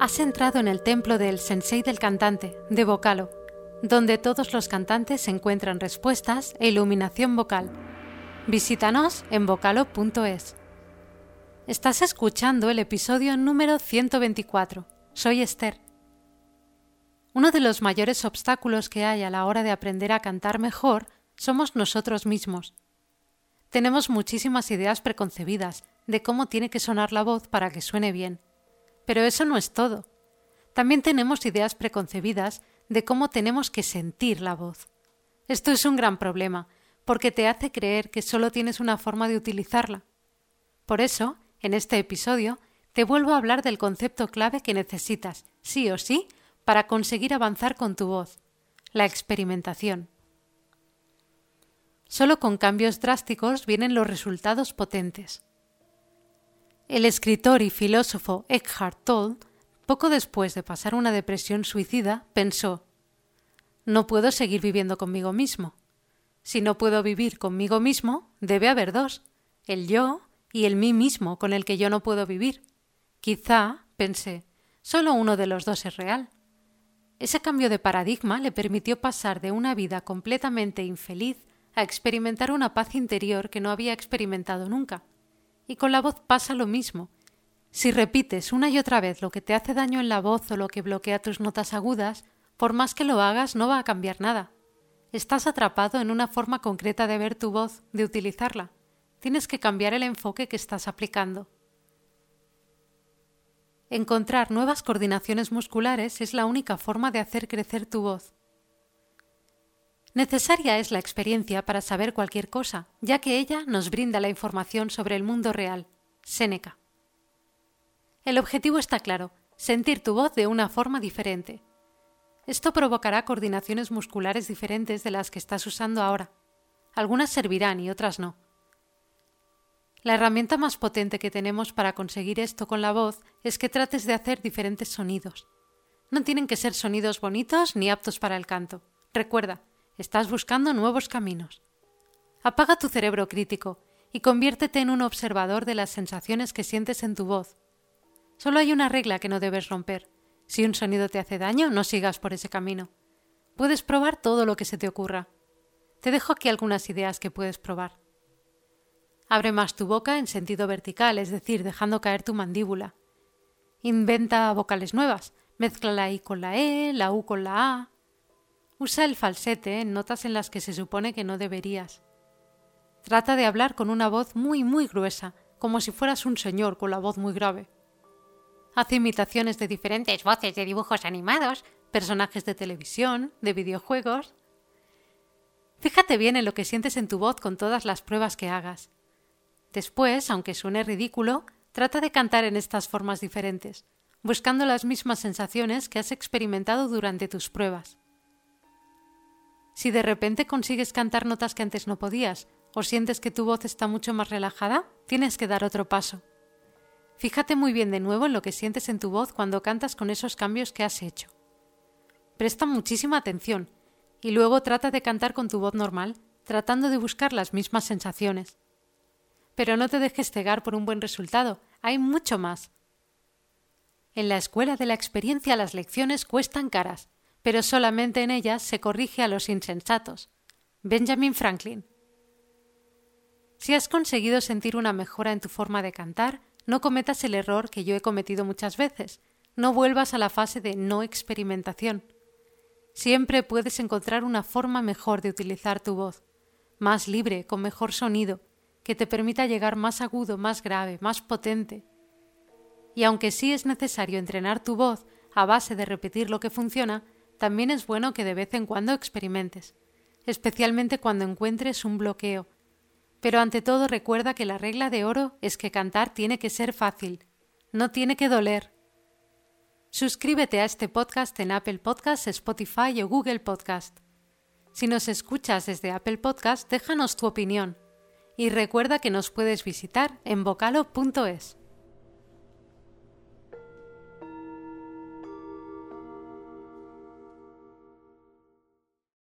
Has entrado en el templo del Sensei del cantante, de Vocalo, donde todos los cantantes encuentran respuestas e iluminación vocal. Visítanos en vocalo.es. Estás escuchando el episodio número 124. Soy Esther. Uno de los mayores obstáculos que hay a la hora de aprender a cantar mejor somos nosotros mismos. Tenemos muchísimas ideas preconcebidas de cómo tiene que sonar la voz para que suene bien. Pero eso no es todo. También tenemos ideas preconcebidas de cómo tenemos que sentir la voz. Esto es un gran problema, porque te hace creer que solo tienes una forma de utilizarla. Por eso, en este episodio, te vuelvo a hablar del concepto clave que necesitas, sí o sí, para conseguir avanzar con tu voz, la experimentación. Solo con cambios drásticos vienen los resultados potentes. El escritor y filósofo Eckhart Tolle, poco después de pasar una depresión suicida, pensó No puedo seguir viviendo conmigo mismo. Si no puedo vivir conmigo mismo, debe haber dos, el yo y el mí mismo con el que yo no puedo vivir. Quizá, pensé, solo uno de los dos es real. Ese cambio de paradigma le permitió pasar de una vida completamente infeliz a experimentar una paz interior que no había experimentado nunca. Y con la voz pasa lo mismo. Si repites una y otra vez lo que te hace daño en la voz o lo que bloquea tus notas agudas, por más que lo hagas no va a cambiar nada. Estás atrapado en una forma concreta de ver tu voz, de utilizarla. Tienes que cambiar el enfoque que estás aplicando. Encontrar nuevas coordinaciones musculares es la única forma de hacer crecer tu voz. Necesaria es la experiencia para saber cualquier cosa, ya que ella nos brinda la información sobre el mundo real. Séneca. El objetivo está claro, sentir tu voz de una forma diferente. Esto provocará coordinaciones musculares diferentes de las que estás usando ahora. Algunas servirán y otras no. La herramienta más potente que tenemos para conseguir esto con la voz es que trates de hacer diferentes sonidos. No tienen que ser sonidos bonitos ni aptos para el canto. Recuerda, Estás buscando nuevos caminos. Apaga tu cerebro crítico y conviértete en un observador de las sensaciones que sientes en tu voz. Solo hay una regla que no debes romper. Si un sonido te hace daño, no sigas por ese camino. Puedes probar todo lo que se te ocurra. Te dejo aquí algunas ideas que puedes probar. Abre más tu boca en sentido vertical, es decir, dejando caer tu mandíbula. Inventa vocales nuevas. Mezcla la I con la E, la U con la A. Usa el falsete en notas en las que se supone que no deberías. Trata de hablar con una voz muy, muy gruesa, como si fueras un señor con la voz muy grave. Haz imitaciones de diferentes voces de dibujos animados, personajes de televisión, de videojuegos. Fíjate bien en lo que sientes en tu voz con todas las pruebas que hagas. Después, aunque suene ridículo, trata de cantar en estas formas diferentes, buscando las mismas sensaciones que has experimentado durante tus pruebas. Si de repente consigues cantar notas que antes no podías, o sientes que tu voz está mucho más relajada, tienes que dar otro paso. Fíjate muy bien de nuevo en lo que sientes en tu voz cuando cantas con esos cambios que has hecho. Presta muchísima atención y luego trata de cantar con tu voz normal, tratando de buscar las mismas sensaciones. Pero no te dejes cegar por un buen resultado, hay mucho más. En la escuela de la experiencia las lecciones cuestan caras, pero solamente en ellas se corrige a los insensatos. Benjamin Franklin. Si has conseguido sentir una mejora en tu forma de cantar, no cometas el error que yo he cometido muchas veces. No vuelvas a la fase de no experimentación. Siempre puedes encontrar una forma mejor de utilizar tu voz, más libre, con mejor sonido, que te permita llegar más agudo, más grave, más potente. Y aunque sí es necesario entrenar tu voz a base de repetir lo que funciona, también es bueno que de vez en cuando experimentes, especialmente cuando encuentres un bloqueo. Pero ante todo recuerda que la regla de oro es que cantar tiene que ser fácil, no tiene que doler. Suscríbete a este podcast en Apple Podcasts, Spotify o Google Podcast. Si nos escuchas desde Apple Podcast, déjanos tu opinión y recuerda que nos puedes visitar en vocalo.es.